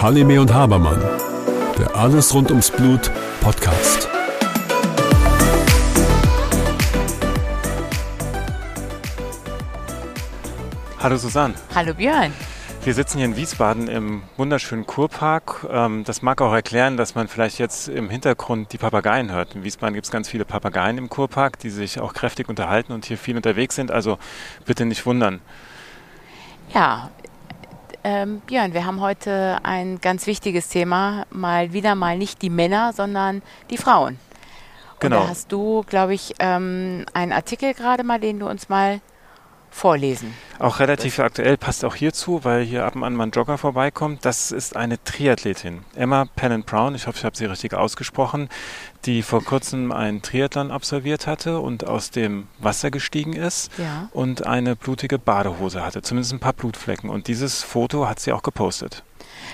Halime und Habermann, der Alles rund ums Blut Podcast. Hallo Susanne. Hallo Björn. Wir sitzen hier in Wiesbaden im wunderschönen Kurpark. Ähm, das mag auch erklären, dass man vielleicht jetzt im Hintergrund die Papageien hört. In Wiesbaden gibt es ganz viele Papageien im Kurpark, die sich auch kräftig unterhalten und hier viel unterwegs sind. Also bitte nicht wundern. Ja, ähm, Björn, wir haben heute ein ganz wichtiges Thema. Mal wieder mal nicht die Männer, sondern die Frauen. Genau. Und da hast du, glaube ich, ähm, einen Artikel gerade mal, den du uns mal vorlesen. Auch relativ aktuell passt auch hierzu, weil hier ab und an mal ein Jogger vorbeikommt. Das ist eine Triathletin, Emma Pennant Brown. Ich hoffe, ich habe sie richtig ausgesprochen, die vor kurzem einen Triathlon absolviert hatte und aus dem Wasser gestiegen ist Ja. und eine blutige Badehose hatte, zumindest ein paar Blutflecken. Und dieses Foto hat sie auch gepostet.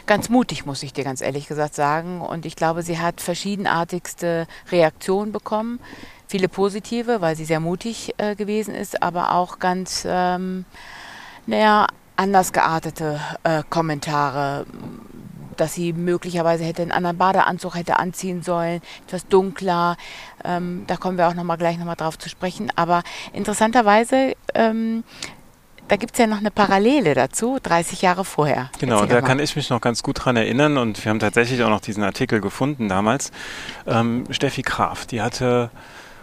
Ganz mutig, muss ich dir ganz ehrlich gesagt sagen. Und ich glaube, sie hat verschiedenartigste Reaktionen bekommen. Viele positive, weil sie sehr mutig äh, gewesen ist, aber auch ganz, ähm, naja, anders geartete äh, Kommentare, dass sie möglicherweise hätte einen anderen Badeanzug hätte anziehen sollen, etwas dunkler. Ähm, da kommen wir auch noch mal gleich noch mal drauf zu sprechen. Aber interessanterweise ähm, da gibt es ja noch eine Parallele dazu, 30 Jahre vorher. Genau, da mal. kann ich mich noch ganz gut dran erinnern und wir haben tatsächlich auch noch diesen Artikel gefunden damals. Ähm, Steffi Graf, die hatte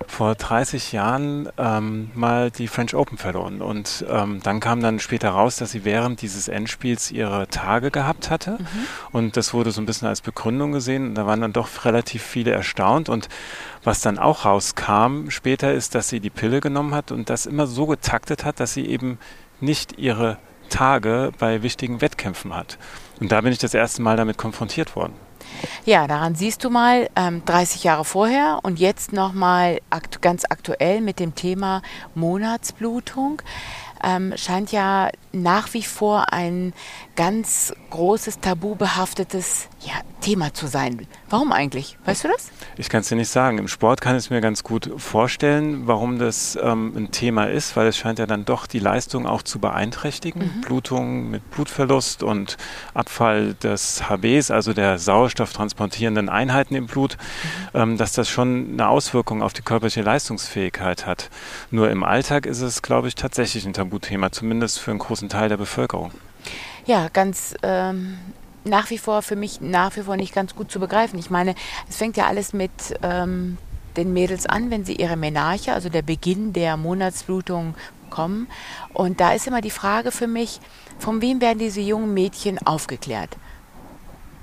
vor 30 Jahren ähm, mal die French Open verloren und ähm, dann kam dann später raus, dass sie während dieses Endspiels ihre Tage gehabt hatte Mhm. und das wurde so ein bisschen als Begründung gesehen und da waren dann doch relativ viele erstaunt und was dann auch rauskam später ist, dass sie die Pille genommen hat und das immer so getaktet hat, dass sie eben nicht ihre Tage bei wichtigen Wettkämpfen hat. Und da bin ich das erste Mal damit konfrontiert worden. Ja, daran siehst du mal, ähm, 30 Jahre vorher und jetzt nochmal akt ganz aktuell mit dem Thema Monatsblutung. Ähm, scheint ja nach wie vor ein ganz großes, tabubehaftetes ja, Thema zu sein. Warum eigentlich? Weißt du das? Ich kann es dir nicht sagen. Im Sport kann ich es mir ganz gut vorstellen, warum das ähm, ein Thema ist, weil es scheint ja dann doch die Leistung auch zu beeinträchtigen. Blutung mit Blutverlust und Abfall des HBs, also der sauerstofftransportierenden Einheiten im Blut, ähm, dass das schon eine Auswirkung auf die körperliche Leistungsfähigkeit hat. Nur im Alltag ist es, glaube ich, tatsächlich ein Tabuthema, zumindest für einen großen Teil der Bevölkerung. Ja, ganz ähm, nach wie vor für mich nach wie vor nicht ganz gut zu begreifen. Ich meine, es fängt ja alles mit ähm, den Mädels an, wenn sie ihre Menarche, also der Beginn der Monatsblutung kommen. Und da ist immer die Frage für mich, von wem werden diese jungen Mädchen aufgeklärt?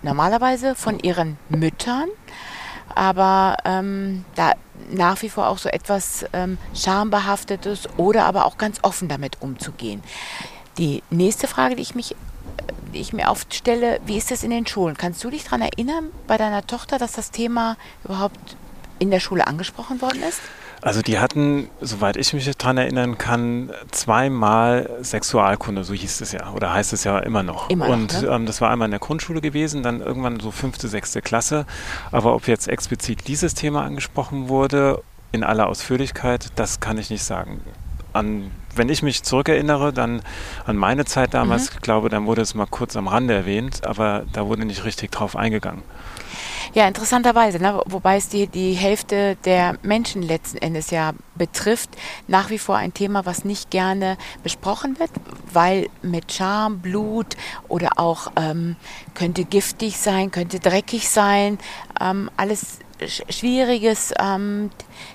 Normalerweise von ihren Müttern, aber ähm, da nach wie vor auch so etwas ähm, schambehaftetes oder aber auch ganz offen damit umzugehen. Die nächste Frage, die ich mich die ich mir oft stelle, wie ist das in den Schulen? Kannst du dich daran erinnern bei deiner Tochter, dass das Thema überhaupt in der Schule angesprochen worden ist? Also die hatten, soweit ich mich daran erinnern kann, zweimal Sexualkunde, so hieß es ja, oder heißt es ja immer noch. Immer noch, Und ne? ähm, das war einmal in der Grundschule gewesen, dann irgendwann so fünfte, sechste Klasse. Aber ob jetzt explizit dieses Thema angesprochen wurde, in aller Ausführlichkeit, das kann ich nicht sagen. An, wenn ich mich zurückerinnere, dann an meine Zeit damals, Mhm. ich glaube, dann wurde es mal kurz am Rande erwähnt, aber da wurde nicht richtig drauf eingegangen. Ja, interessanterweise, ne? wobei es die, die Hälfte der Menschen letzten Endes ja betrifft, nach wie vor ein Thema, was nicht gerne besprochen wird, weil mit Scham, Blut oder auch ähm, könnte giftig sein, könnte dreckig sein, ähm, alles sch schwieriges ähm,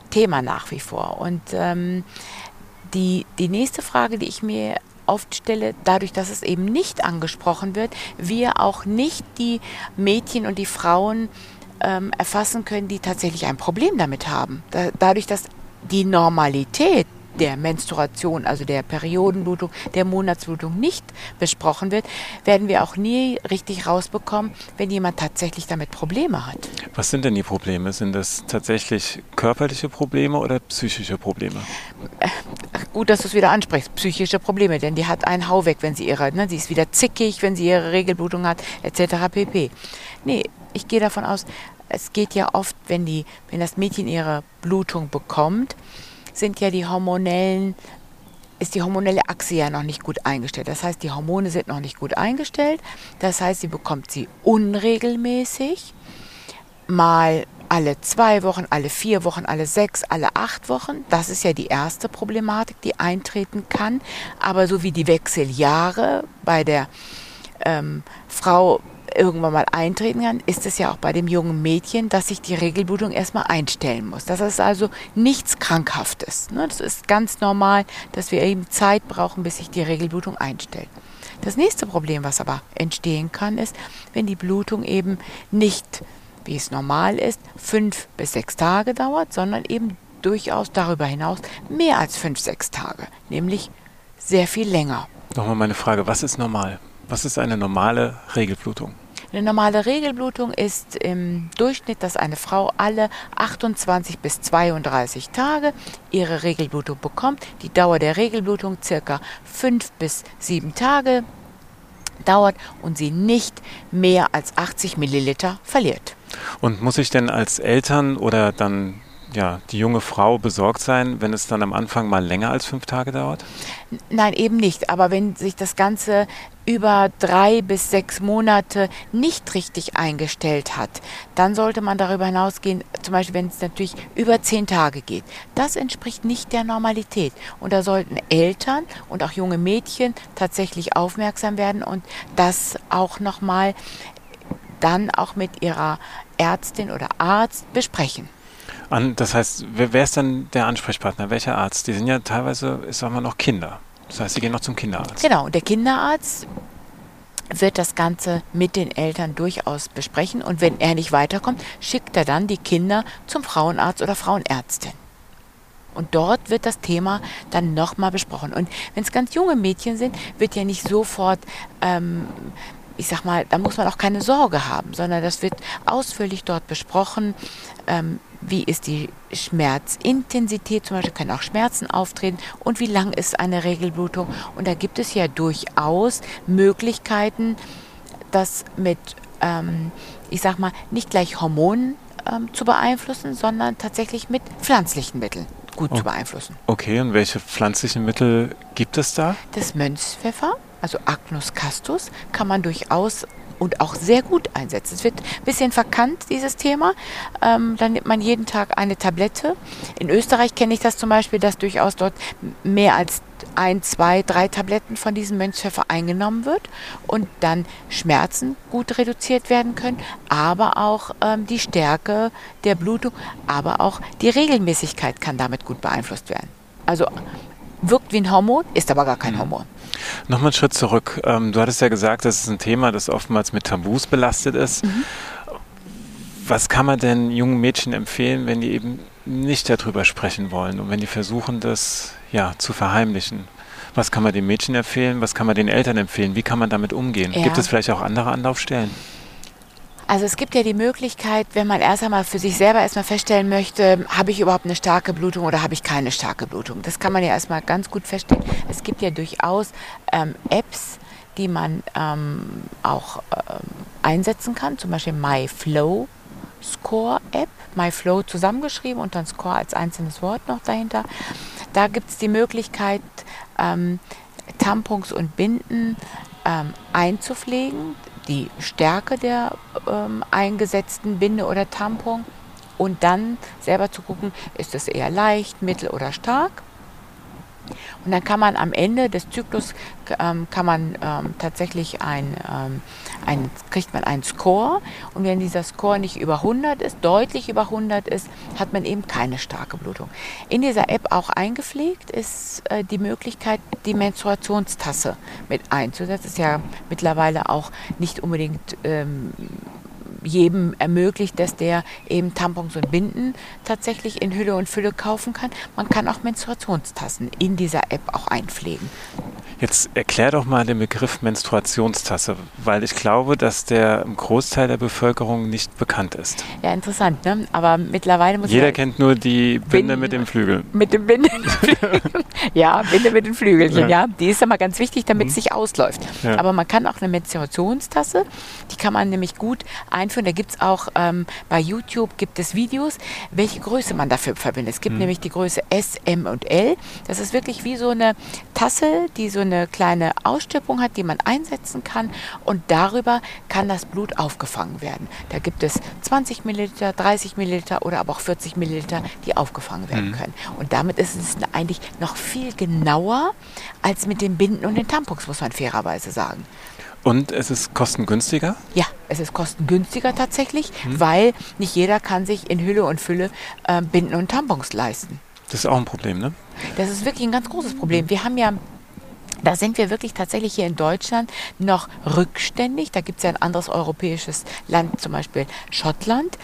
Thema nach wie vor. Und ähm, die, die nächste Frage, die ich mir oft stelle, dadurch, dass es eben nicht angesprochen wird, wir auch nicht die Mädchen und die Frauen ähm, erfassen können, die tatsächlich ein Problem damit haben. Da, dadurch, dass die Normalität der Menstruation, also der Periodenblutung, der Monatsblutung nicht besprochen wird, werden wir auch nie richtig rausbekommen, wenn jemand tatsächlich damit Probleme hat. Was sind denn die Probleme? Sind das tatsächlich körperliche Probleme oder psychische Probleme? Gut, dass du es wieder ansprichst. Psychische Probleme, denn die hat einen Hau weg, wenn sie ihre, ne, sie ist wieder zickig, wenn sie ihre Regelblutung hat, etc. pp. Nee, ich gehe davon aus, es geht ja oft, wenn die, wenn das Mädchen ihre Blutung bekommt, sind ja die hormonellen ist die hormonelle Achse ja noch nicht gut eingestellt. Das heißt, die Hormone sind noch nicht gut eingestellt. Das heißt, sie bekommt sie unregelmäßig, mal alle zwei Wochen, alle vier Wochen, alle sechs, alle acht Wochen. Das ist ja die erste Problematik, die eintreten kann. Aber so wie die Wechseljahre bei der ähm, Frau irgendwann mal eintreten kann, ist es ja auch bei dem jungen Mädchen, dass sich die Regelblutung erstmal einstellen muss. Das ist also nichts Krankhaftes. Ne? Das ist ganz normal, dass wir eben Zeit brauchen, bis sich die Regelblutung einstellt. Das nächste Problem, was aber entstehen kann, ist, wenn die Blutung eben nicht, wie es normal ist, fünf bis sechs Tage dauert, sondern eben durchaus darüber hinaus mehr als fünf, sechs Tage, nämlich sehr viel länger. Nochmal meine Frage, was ist normal? Was ist eine normale Regelblutung? Eine normale Regelblutung ist im Durchschnitt, dass eine Frau alle 28 bis 32 Tage ihre Regelblutung bekommt. Die Dauer der Regelblutung circa 5 bis 7 Tage dauert und sie nicht mehr als 80 Milliliter verliert. Und muss ich denn als Eltern oder dann ja, die junge Frau besorgt sein, wenn es dann am Anfang mal länger als fünf Tage dauert? Nein, eben nicht. Aber wenn sich das Ganze über drei bis sechs Monate nicht richtig eingestellt hat, dann sollte man darüber hinausgehen, zum Beispiel wenn es natürlich über zehn Tage geht. Das entspricht nicht der Normalität. Und da sollten Eltern und auch junge Mädchen tatsächlich aufmerksam werden und das auch nochmal dann auch mit ihrer Ärztin oder Arzt besprechen. An, das heißt, wer, wer, ist dann der Ansprechpartner? Welcher Arzt? Die sind ja teilweise, ich sag mal, noch Kinder. Das heißt, sie gehen noch zum Kinderarzt. Genau, und der Kinderarzt wird das Ganze mit den Eltern durchaus besprechen und wenn er nicht weiterkommt, schickt er dann die Kinder zum Frauenarzt oder Frauenärztin. Und dort wird das Thema dann nochmal besprochen. Und wenn es ganz junge Mädchen sind, wird ja nicht sofort ähm, ich sag mal, da muss man auch keine Sorge haben, sondern das wird ausführlich dort besprochen. Ähm, wie ist die Schmerzintensität, zum Beispiel können auch Schmerzen auftreten und wie lang ist eine Regelblutung. Und da gibt es ja durchaus Möglichkeiten, das mit, ähm, ich sag mal, nicht gleich Hormonen ähm, zu beeinflussen, sondern tatsächlich mit pflanzlichen Mitteln gut oh. zu beeinflussen. Okay, und welche pflanzlichen Mittel gibt es da? Das Mönchspfeffer also Agnus castus, kann man durchaus und auch sehr gut einsetzen. Es wird ein bisschen verkannt, dieses Thema. Ähm, dann nimmt man jeden Tag eine Tablette. In Österreich kenne ich das zum Beispiel, dass durchaus dort mehr als ein, zwei, drei Tabletten von diesem Mönchspfeffer eingenommen wird und dann Schmerzen gut reduziert werden können, aber auch ähm, die Stärke der Blutung, aber auch die Regelmäßigkeit kann damit gut beeinflusst werden. Also wirkt wie ein Hormon, ist aber gar kein mhm. Hormon. Nochmal einen Schritt zurück. Ähm, du hattest ja gesagt, das ist ein Thema, das oftmals mit Tabus belastet ist. Mhm. Was kann man denn jungen Mädchen empfehlen, wenn die eben nicht darüber sprechen wollen und wenn die versuchen, das ja zu verheimlichen? Was kann man den Mädchen empfehlen? Was kann man den Eltern empfehlen? Wie kann man damit umgehen? Ja. Gibt es vielleicht auch andere Anlaufstellen? Also es gibt ja die Möglichkeit, wenn man erst einmal für sich selber erstmal feststellen möchte, habe ich überhaupt eine starke Blutung oder habe ich keine starke Blutung. Das kann man ja erstmal ganz gut feststellen. Es gibt ja durchaus ähm, Apps, die man ähm, auch ähm, einsetzen kann, zum Beispiel MyFlow Score App, MyFlow zusammengeschrieben und dann Score als einzelnes Wort noch dahinter. Da gibt es die Möglichkeit, ähm, Tampons und Binden ähm, einzupflegen die Stärke der ähm, eingesetzten Binde oder Tampon und dann selber zu gucken, ist es eher leicht, mittel oder stark. Und dann kann man am Ende des Zyklus ähm, kann man ähm, tatsächlich ein, ähm, ein, kriegt man einen Score. Und wenn dieser Score nicht über 100 ist, deutlich über 100 ist, hat man eben keine starke Blutung. In dieser App auch eingepflegt ist äh, die Möglichkeit, die Menstruationstasse mit einzusetzen. Das ist ja mittlerweile auch nicht unbedingt ähm, jedem ermöglicht, dass der eben Tampons und Binden tatsächlich in Hülle und Fülle kaufen kann. Man kann auch Menstruationstassen in dieser App auch einpflegen. Jetzt erklär doch mal den Begriff Menstruationstasse, weil ich glaube, dass der im Großteil der Bevölkerung nicht bekannt ist. Ja, interessant, ne? Aber mittlerweile muss Jeder kennt nur die Binde Binden, mit dem Flügel. Mit dem Binde. ja, Binde mit den Flügelchen, ja. ja. Die ist aber ganz wichtig, damit es mhm. sich ausläuft. Ja. Aber man kann auch eine Menstruationstasse, die kann man nämlich gut einführen. Da gibt es auch ähm, bei YouTube gibt es Videos, welche Größe man dafür verbindet. Es gibt mhm. nämlich die Größe S, M und L. Das ist wirklich wie so eine Tasse, die so eine kleine Ausstülpung hat, die man einsetzen kann und darüber kann das Blut aufgefangen werden. Da gibt es 20 Milliliter, 30 Milliliter oder aber auch 40 Milliliter, die aufgefangen werden mhm. können. Und damit ist es eigentlich noch viel genauer als mit den Binden und den Tampons, muss man fairerweise sagen. Und es ist kostengünstiger? Ja, es ist kostengünstiger tatsächlich, mhm. weil nicht jeder kann sich in Hülle und Fülle äh, Binden und Tampons leisten. Das ist auch ein Problem, ne? Das ist wirklich ein ganz großes Problem. Wir haben ja da sind wir wirklich tatsächlich hier in Deutschland noch rückständig. Da gibt es ja ein anderes europäisches Land, zum Beispiel Schottland,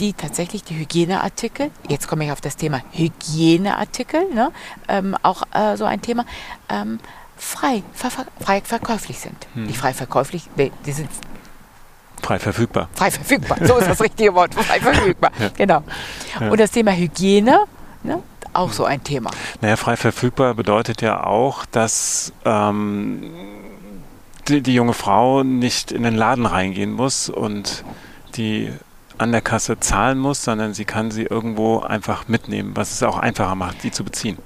die tatsächlich die Hygieneartikel, jetzt komme ich auf das Thema Hygieneartikel, ne, ähm, auch äh, so ein Thema, ähm, frei, ver frei verkäuflich sind. Hm. Nicht frei verkäuflich, die sind Frei verfügbar. Frei verfügbar, so ist das richtige Wort, frei verfügbar, ja. genau. Ja. Und das Thema Hygiene, ne, auch so ein Thema. Naja, frei verfügbar bedeutet ja auch, dass ähm, die, die junge Frau nicht in den Laden reingehen muss und die an der Kasse zahlen muss, sondern sie kann sie irgendwo einfach mitnehmen, was es auch einfacher macht, die zu beziehen.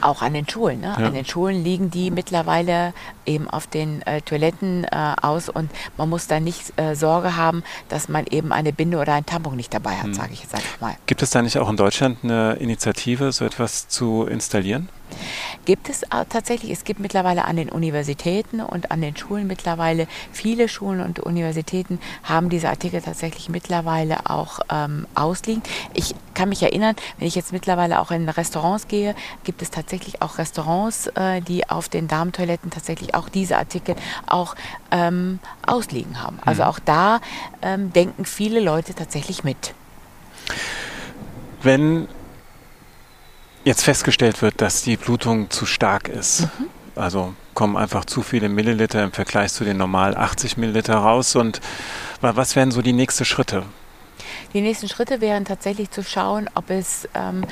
Auch an den Schulen. Ne? Ja. An den Schulen liegen die mittlerweile eben auf den äh, Toiletten äh, aus und man muss da nicht äh, Sorge haben, dass man eben eine Binde oder ein Tampon nicht dabei hat, hm. sage ich jetzt einfach mal. Gibt es da nicht auch in Deutschland eine Initiative, so etwas zu installieren? Gibt es tatsächlich, es gibt mittlerweile an den Universitäten und an den Schulen mittlerweile, viele Schulen und Universitäten haben diese Artikel tatsächlich mittlerweile auch ähm, ausliegen. Ich kann mich erinnern, wenn ich jetzt mittlerweile auch in Restaurants gehe, gibt es tatsächlich auch Restaurants, äh, die auf den Damentoiletten tatsächlich auch diese Artikel auch ähm, ausliegen haben. Also mhm. auch da ähm, denken viele Leute tatsächlich mit. Wenn jetzt festgestellt wird, dass die Blutung zu stark ist, mhm. also kommen einfach zu viele Milliliter im Vergleich zu den normal 80 Milliliter raus und was wären so die nächsten Schritte? Die nächsten Schritte wären tatsächlich zu schauen, ob es ähm,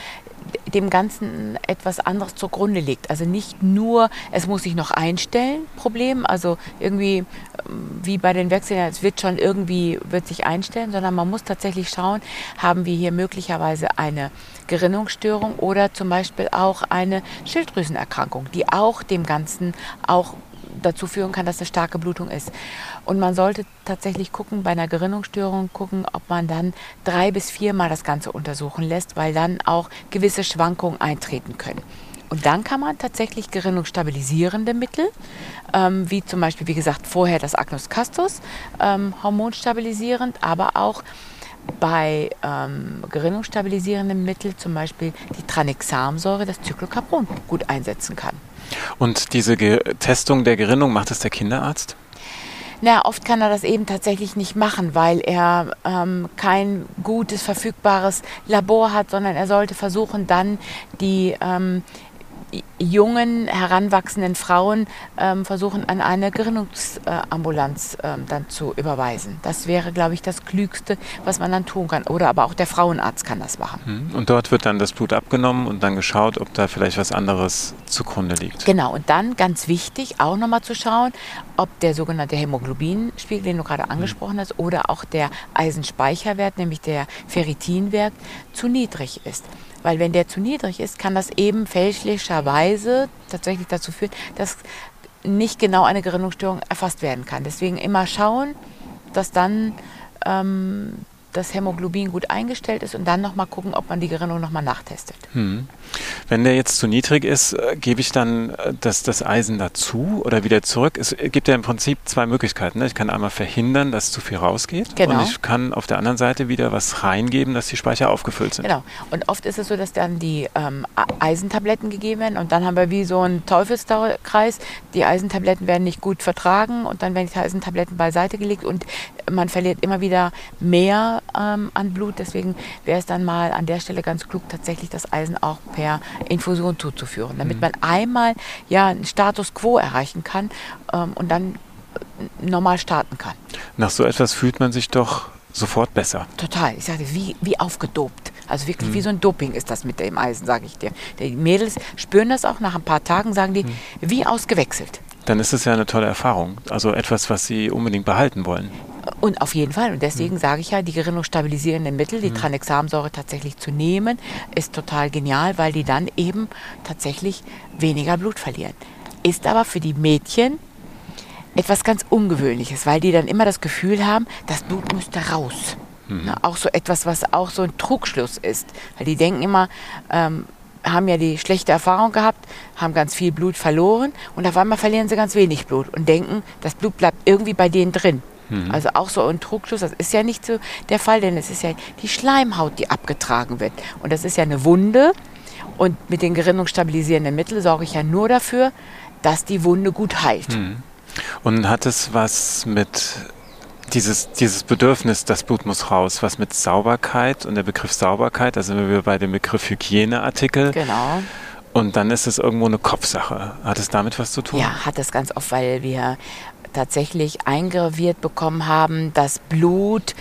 dem Ganzen etwas anderes zugrunde liegt. Also nicht nur, es muss sich noch einstellen, Problem, also irgendwie ähm, wie bei den Wechseln, es wird schon irgendwie, wird sich einstellen, sondern man muss tatsächlich schauen, haben wir hier möglicherweise eine Gerinnungsstörung oder zum Beispiel auch eine Schilddrüsenerkrankung, die auch dem Ganzen auch dazu führen kann, dass es starke Blutung ist. Und man sollte tatsächlich gucken, bei einer Gerinnungsstörung gucken, ob man dann drei bis viermal das Ganze untersuchen lässt, weil dann auch gewisse Schwankungen eintreten können. Und dann kann man tatsächlich gerinnungsstabilisierende Mittel, ähm, wie zum Beispiel, wie gesagt, vorher das Agnus castus, ähm, hormonstabilisierend, aber auch bei ähm, gerinnungsstabilisierenden Mitteln, zum Beispiel die Tranexamsäure, das Zyklocarbon gut einsetzen kann. Und diese Ge Testung der Gerinnung macht es der Kinderarzt? Na, oft kann er das eben tatsächlich nicht machen, weil er ähm, kein gutes, verfügbares Labor hat, sondern er sollte versuchen, dann die ähm, jungen, heranwachsenden Frauen ähm, versuchen, an eine Gerinnungsambulanz ähm, dann zu überweisen. Das wäre, glaube ich, das Klügste, was man dann tun kann. Oder aber auch der Frauenarzt kann das machen. Hm. Und dort wird dann das Blut abgenommen und dann geschaut, ob da vielleicht was anderes zugrunde liegt. Genau. Und dann ganz wichtig, auch nochmal zu schauen, ob der sogenannte Hämoglobinspiegel, den du gerade angesprochen hast, oder auch der Eisenspeicherwert, nämlich der Ferritinwert, zu niedrig ist. Weil wenn der zu niedrig ist, kann das eben fälschlicherweise tatsächlich dazu führen, dass nicht genau eine Gerinnungsstörung erfasst werden kann. Deswegen immer schauen, dass dann ähm, das Hämoglobin gut eingestellt ist und dann nochmal gucken, ob man die Gerinnung nochmal nachtestet. Hm. Wenn der jetzt zu niedrig ist, äh, gebe ich dann äh, das, das Eisen dazu oder wieder zurück? Es gibt ja im Prinzip zwei Möglichkeiten. Ne? Ich kann einmal verhindern, dass zu viel rausgeht genau. und ich kann auf der anderen Seite wieder was reingeben, dass die Speicher aufgefüllt sind. Genau. Und oft ist es so, dass dann die ähm, Eisentabletten gegeben werden und dann haben wir wie so einen Teufelskreis. Die Eisentabletten werden nicht gut vertragen und dann werden die Eisentabletten beiseite gelegt und man verliert immer wieder mehr ähm, an Blut. Deswegen wäre es dann mal an der Stelle ganz klug, tatsächlich das Eisen auch per Infusion zuzuführen, damit mhm. man einmal ja einen Status quo erreichen kann ähm, und dann äh, normal starten kann. Nach so etwas fühlt man sich doch sofort besser. Total. Ich sage, wie, wie aufgedopt. Also wirklich mhm. wie so ein Doping ist das mit dem Eisen, sage ich dir. Die Mädels spüren das auch nach ein paar Tagen, sagen die, mhm. wie ausgewechselt. Dann ist es ja eine tolle Erfahrung. Also etwas, was sie unbedingt behalten wollen. Und auf jeden Fall. Und deswegen mhm. sage ich ja, die gerinnungsstabilisierenden Mittel, die mhm. Tranexamsäure tatsächlich zu nehmen, ist total genial, weil die dann eben tatsächlich weniger Blut verlieren. ist aber für die Mädchen etwas ganz Ungewöhnliches, weil die dann immer das Gefühl haben, das Blut müsste raus. Mhm. Na, auch so etwas, was auch so ein Trugschluss ist. Weil die denken immer, ähm, haben ja die schlechte Erfahrung gehabt, haben ganz viel Blut verloren und auf einmal verlieren sie ganz wenig Blut und denken, das Blut bleibt irgendwie bei denen drin. Mhm. Also auch so ein Trugschluss, das ist ja nicht so der Fall, denn es ist ja die Schleimhaut, die abgetragen wird. Und das ist ja eine Wunde. Und mit den gerinnungsstabilisierenden Mitteln sorge ich ja nur dafür, dass die Wunde gut heilt. Mhm. Und hat es was mit dieses, dieses Bedürfnis, das Blut muss raus, was mit Sauberkeit und der Begriff Sauberkeit, da sind wir bei dem Begriff Hygieneartikel. Genau. Und dann ist es irgendwo eine Kopfsache. Hat es damit was zu tun? Ja, hat es ganz oft, weil wir tatsächlich eingraviert bekommen haben, dass Blut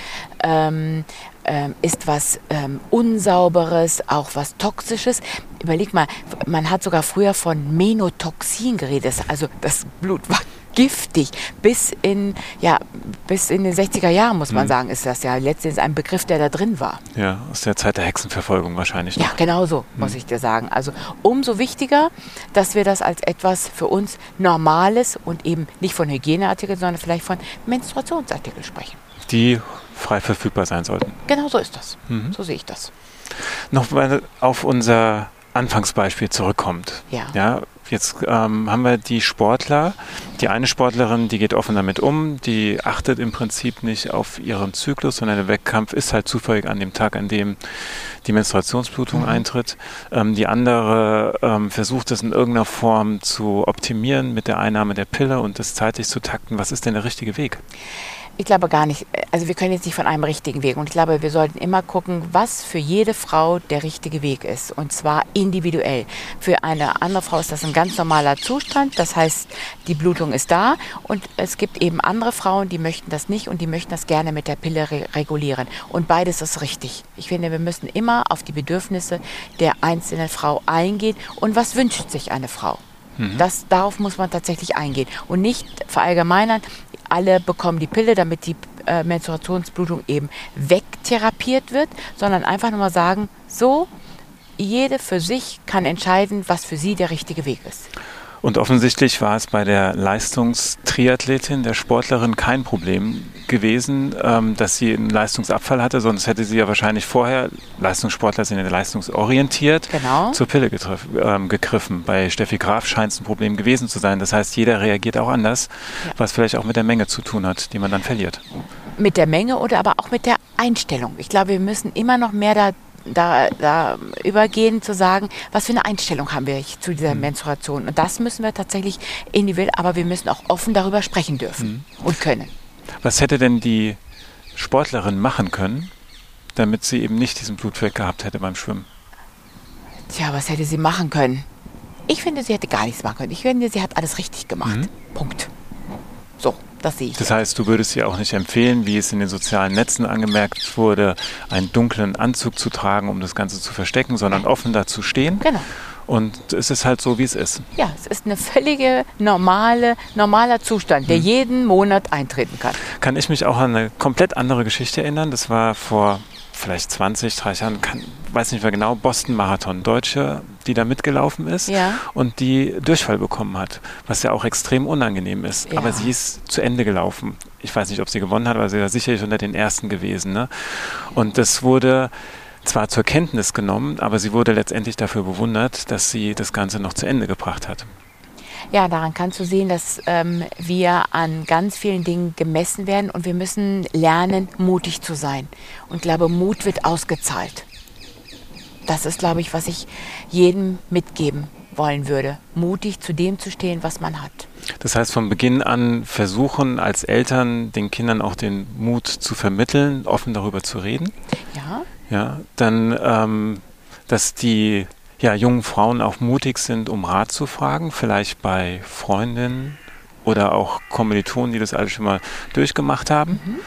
ähm, ähm, ist was ähm, Unsauberes, auch was Toxisches. Überleg mal, man hat sogar früher von Menotoxin geredet, also das Blut war giftig. Bis in, ja, bis in den 60er Jahren, muss man mhm. sagen, ist das ja letztendlich ein Begriff, der da drin war. Ja, aus der Zeit der Hexenverfolgung wahrscheinlich. Noch. Ja, genau so, mhm. muss ich dir sagen. Also umso wichtiger, dass wir das als etwas für uns Normales und eben nicht von Hygieneartikeln, sondern vielleicht von Menstruationsartikeln sprechen. Die frei verfügbar sein sollten. Genau so ist das. Mhm. So sehe ich das. Noch mal auf unser Anfangsbeispiel zurückkommt. Ja. ja jetzt ähm, haben wir die Sportler. Die eine Sportlerin, die geht offen damit um, die achtet im Prinzip nicht auf ihren Zyklus, sondern der Wettkampf ist halt zufällig an dem Tag, an dem die Menstruationsblutung mhm. eintritt. Ähm, die andere ähm, versucht es in irgendeiner Form zu optimieren mit der Einnahme der Pille und das zeitlich zu takten. Was ist denn der richtige Weg? Ich glaube gar nicht. Also wir können jetzt nicht von einem richtigen Weg. Und ich glaube, wir sollten immer gucken, was für jede Frau der richtige Weg ist. Und zwar individuell. Für eine andere Frau ist das ein ganz normaler Zustand. Das heißt, die Blutung ist da. Und es gibt eben andere Frauen, die möchten das nicht und die möchten das gerne mit der Pille re regulieren. Und beides ist richtig. Ich finde, wir müssen immer auf die Bedürfnisse der einzelnen Frau eingehen. Und was wünscht sich eine Frau? Mhm. Das, darauf muss man tatsächlich eingehen und nicht verallgemeinern, alle bekommen die Pille, damit die äh, Menstruationsblutung eben wegtherapiert wird, sondern einfach nur mal sagen, so, jede für sich kann entscheiden, was für sie der richtige Weg ist. Und offensichtlich war es bei der Leistungstriathletin, der Sportlerin, kein Problem gewesen, ähm, dass sie einen Leistungsabfall hatte, sonst hätte sie ja wahrscheinlich vorher, Leistungssportler sind ja leistungsorientiert, genau. zur Pille ähm, gegriffen. Bei Steffi Graf scheint es ein Problem gewesen zu sein. Das heißt, jeder reagiert auch anders, ja. was vielleicht auch mit der Menge zu tun hat, die man dann verliert. Mit der Menge oder aber auch mit der Einstellung. Ich glaube, wir müssen immer noch mehr da da, da übergehen zu sagen, was für eine Einstellung haben wir zu dieser mhm. Menstruation. Und das müssen wir tatsächlich individuell, aber wir müssen auch offen darüber sprechen dürfen mhm. und können. Was hätte denn die Sportlerin machen können, damit sie eben nicht diesen Blutfleck gehabt hätte beim Schwimmen? Tja, was hätte sie machen können? Ich finde, sie hätte gar nichts machen können. Ich finde, sie hat alles richtig gemacht. Mhm. Punkt. Das sehe ich. Das heißt, du würdest ihr auch nicht empfehlen, wie es in den sozialen Netzen angemerkt wurde, einen dunklen Anzug zu tragen, um das Ganze zu verstecken, sondern offen dazu stehen. Genau. Und es ist halt so, wie es ist. Ja, es ist eine völlige normale, normaler Zustand, der hm. jeden Monat eintreten kann. Kann ich mich auch an eine komplett andere Geschichte erinnern. Das war vor vielleicht 20, 30 Jahren, kann, weiß nicht mehr genau, Boston Marathon, Deutsche, die da mitgelaufen ist ja. und die Durchfall bekommen hat, was ja auch extrem unangenehm ist. Ja. Aber sie ist zu Ende gelaufen. Ich weiß nicht, ob sie gewonnen hat, aber sie war sicherlich unter den Ersten gewesen. Ne? Und das wurde zwar zur Kenntnis genommen, aber sie wurde letztendlich dafür bewundert, dass sie das Ganze noch zu Ende gebracht hat. Ja, daran kannst du sehen, dass ähm, wir an ganz vielen Dingen gemessen werden und wir müssen lernen, mutig zu sein. Und ich glaube, Mut wird ausgezahlt. Das ist, glaube ich, was ich jedem mitgeben wollen würde. Mutig zu dem zu stehen, was man hat. Das heißt, von Beginn an versuchen als Eltern den Kindern auch den Mut zu vermitteln, offen darüber zu reden. Ja. Ja, dann, ähm, dass die ja, jungen Frauen auch mutig sind, um Rat zu fragen, vielleicht bei Freundinnen oder auch Kommilitonen, die das alles schon mal durchgemacht haben. Mhm.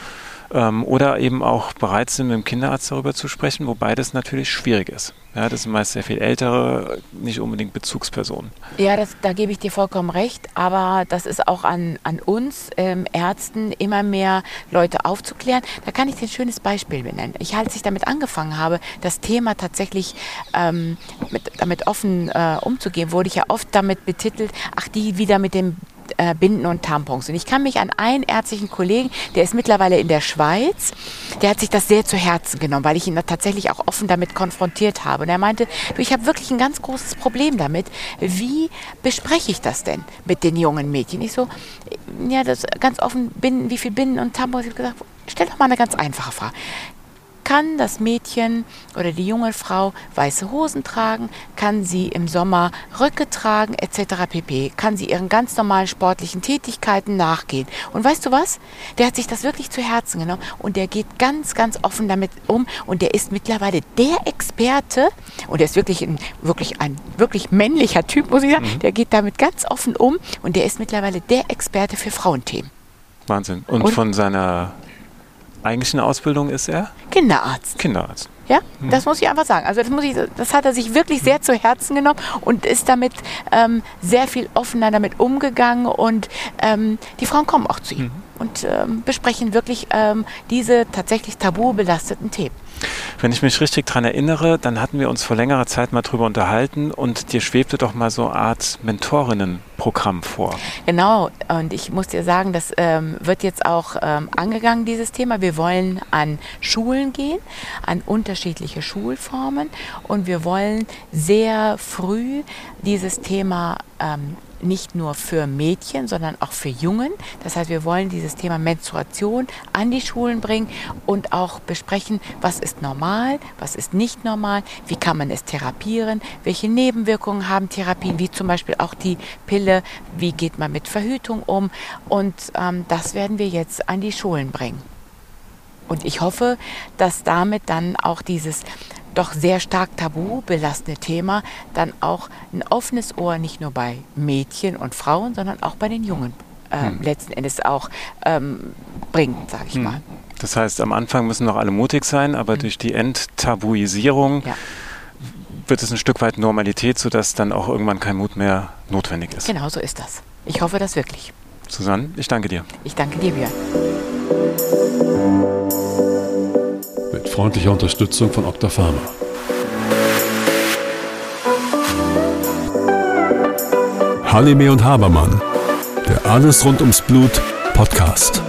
Ähm, oder eben auch bereit sind, mit dem Kinderarzt darüber zu sprechen, wobei das natürlich schwierig ist. Ja, das sind meist sehr viel ältere, nicht unbedingt Bezugspersonen. Ja, das, da gebe ich dir vollkommen recht, aber das ist auch an, an uns ähm, Ärzten immer mehr Leute aufzuklären. Da kann ich dir ein schönes Beispiel benennen. Ich, als ich damit angefangen habe, das Thema tatsächlich ähm, mit, damit offen äh, umzugehen, wurde ich ja oft damit betitelt, ach, die wieder mit dem äh, Binden und Tampons. Und ich kann mich an einen ärztlichen Kollegen, der ist mittlerweile in der Schweiz, der hat sich das sehr zu Herzen genommen, weil ich ihn tatsächlich auch offen damit konfrontiert habe. Und er meinte, du, ich habe wirklich ein ganz großes Problem damit. Wie bespreche ich das denn mit den jungen Mädchen? Ich so, ja, das ganz offen, Binden, wie viel Binden und Tampons? Ich habe gesagt, stell doch mal eine ganz einfache Frage kann das Mädchen oder die junge Frau weiße Hosen tragen, kann sie im Sommer Röcke tragen etc. pp. Kann sie ihren ganz normalen sportlichen Tätigkeiten nachgehen. Und weißt du was? Der hat sich das wirklich zu Herzen genommen und der geht ganz, ganz offen damit um und der ist mittlerweile der Experte und der ist wirklich ein, wirklich ein wirklich männlicher Typ, muss ich sagen. Mhm. Der geht damit ganz offen um und der ist mittlerweile der Experte für Frauenthemen. Wahnsinn. Und, und von seiner eigentlichen Ausbildung ist er? Kinderarzt. Kinderarzt. Ja, mhm. das muss ich einfach sagen. Also das, muss ich, das hat er sich wirklich sehr zu Herzen genommen und ist damit ähm, sehr viel offener damit umgegangen und ähm, die Frauen kommen auch zu ihm mhm. und ähm, besprechen wirklich ähm, diese tatsächlich tabu belasteten Themen. Wenn ich mich richtig daran erinnere, dann hatten wir uns vor längerer Zeit mal drüber unterhalten und dir schwebte doch mal so eine Art Mentorinnenprogramm vor. Genau, und ich muss dir sagen, das ähm, wird jetzt auch ähm, angegangen, dieses Thema. Wir wollen an Schulen gehen, an unterschiedliche Schulformen und wir wollen sehr früh dieses Thema ähm, nicht nur für Mädchen, sondern auch für Jungen. Das heißt, wir wollen dieses Thema Menstruation an die Schulen bringen und auch besprechen, was ist normal, was ist nicht normal, wie kann man es therapieren, welche Nebenwirkungen haben Therapien, wie zum Beispiel auch die Pille, wie geht man mit Verhütung um. Und ähm, das werden wir jetzt an die Schulen bringen. Und ich hoffe, dass damit dann auch dieses doch sehr stark tabu belastende Thema dann auch ein offenes Ohr nicht nur bei Mädchen und Frauen, sondern auch bei den Jungen äh, hm. letzten Endes auch ähm, bringt, sage ich hm. mal. Das heißt, am Anfang müssen noch alle mutig sein, aber hm. durch die Enttabuisierung ja. wird es ein Stück weit Normalität, sodass dann auch irgendwann kein Mut mehr notwendig ist. Genau so ist das. Ich hoffe das wirklich. Susanne, ich danke dir. Ich danke dir, Björn freundlicher Unterstützung von Octapharma. Halime und Habermann, der Alles rund ums Blut Podcast.